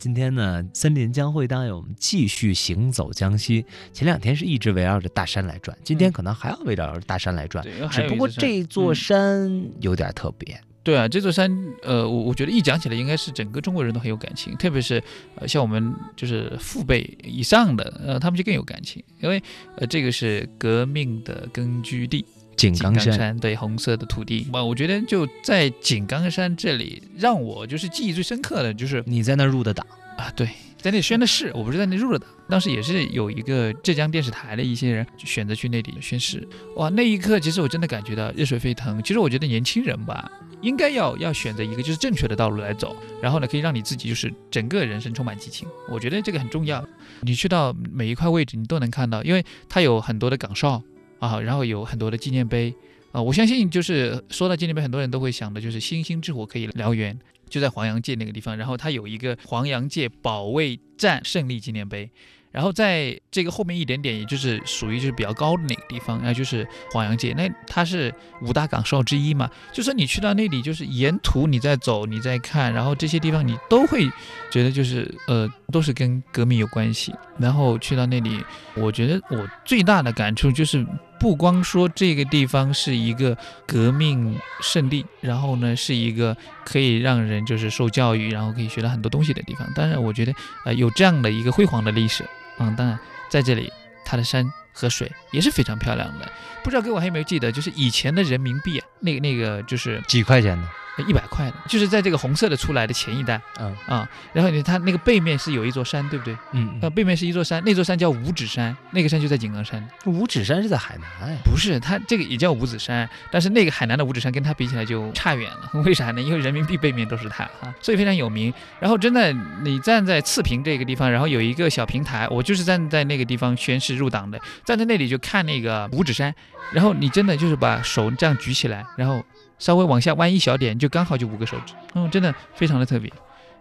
今天呢，森林将会带我们继续行走江西。前两天是一直围绕着大山来转，今天可能还要围绕着大山来转。对，只不过这座山有点特别。对啊，这座山，呃，我我觉得一讲起来，应该是整个中国人都很有感情，特别是呃像我们就是父辈以上的，呃，他们就更有感情，因为呃这个是革命的根据地。井冈山，对红色的土地，我我觉得就在井冈山这里，让我就是记忆最深刻的就是你在那入的党啊，对，在那宣的誓，我不是在那入了党，当时也是有一个浙江电视台的一些人选择去那里宣誓，哇，那一刻其实我真的感觉到热血沸腾。其实我觉得年轻人吧，应该要要选择一个就是正确的道路来走，然后呢，可以让你自己就是整个人生充满激情，我觉得这个很重要。你去到每一块位置，你都能看到，因为它有很多的岗哨。啊，然后有很多的纪念碑啊，我相信就是说到纪念碑，很多人都会想的就是星星之火可以燎原，就在黄洋界那个地方，然后它有一个黄洋界保卫战胜利纪念碑。然后在这个后面一点点，也就是属于就是比较高的那个地方，那就是黄洋界，那它是五大岗哨之一嘛。就说你去到那里，就是沿途你在走，你在看，然后这些地方你都会觉得就是呃都是跟革命有关系。然后去到那里，我觉得我最大的感触就是，不光说这个地方是一个革命圣地，然后呢是一个可以让人就是受教育，然后可以学到很多东西的地方。当然，我觉得呃有这样的一个辉煌的历史。嗯，当然，在这里，它的山和水也是非常漂亮的。不知道各位还有没有记得，就是以前的人民币啊，那个那个就是几块钱的。一百块的，就是在这个红色的出来的前一代，嗯啊，然后你它那个背面是有一座山，对不对？嗯，呃，背面是一座山，那座山叫五指山，那个山就在井冈山。五指山是在海南哎？不是，它这个也叫五指山，但是那个海南的五指山跟它比起来就差远了。为啥呢？因为人民币背面都是它啊，所以非常有名。然后真的，你站在次平这个地方，然后有一个小平台，我就是站在那个地方宣誓入党的，站在那里就看那个五指山，然后你真的就是把手这样举起来，然后。稍微往下弯一小点，就刚好就五个手指，嗯，真的非常的特别。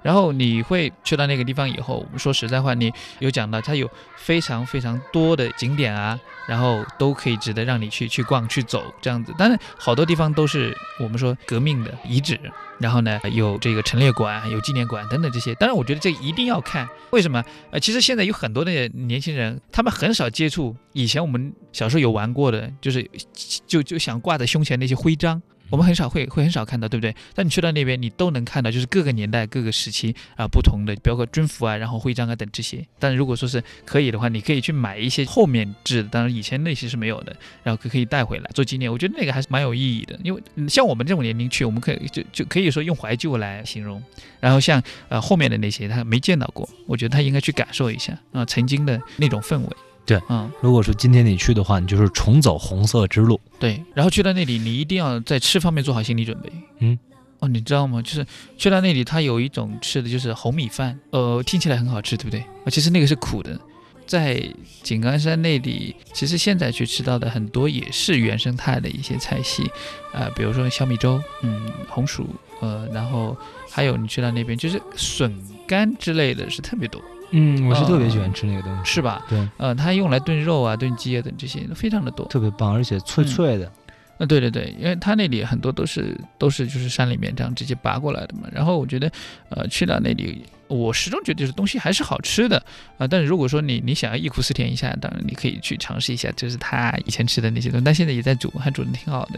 然后你会去到那个地方以后，我们说实在话，你有讲到它有非常非常多的景点啊，然后都可以值得让你去去逛去走这样子。当然，好多地方都是我们说革命的遗址，然后呢有这个陈列馆、有纪念馆等等这些。当然，我觉得这一定要看。为什么？呃，其实现在有很多的年轻人，他们很少接触以前我们小时候有玩过的，就是就就想挂在胸前那些徽章。我们很少会会很少看到，对不对？但你去到那边，你都能看到，就是各个年代、各个时期啊，不同的，包括军服啊，然后徽章啊等这些。但如果说是可以的话，你可以去买一些后面制的，当然以前那些是没有的，然后可可以带回来做纪念。我觉得那个还是蛮有意义的，因为像我们这种年龄去，我们可以就就可以说用怀旧来形容。然后像呃后面的那些他没见到过，我觉得他应该去感受一下啊曾经的那种氛围。对，嗯，如果说今天你去的话，你就是重走红色之路。对，然后去到那里，你一定要在吃方面做好心理准备。嗯，哦，你知道吗？就是去到那里，它有一种吃的就是红米饭，呃，听起来很好吃，对不对？啊，其实那个是苦的。在井冈山那里，其实现在去吃到的很多也是原生态的一些菜系，啊，比如说小米粥，嗯，红薯，呃，然后还有你去到那边，就是笋干之类的是特别多。嗯，我是特别喜欢吃那个东西，是吧？对，呃，它用来炖肉啊、炖鸡啊等这些都非常的多，特别棒，而且脆脆的。啊，对对对，因为它那里很多都是都是就是山里面这样直接拔过来的嘛。然后我觉得，呃，去到那里，我始终觉得就是东西还是好吃的啊。但是如果说你你想要忆苦思甜一下，当然你可以去尝试一下，就是他以前吃的那些东西，但现在也在煮，还煮的挺好的。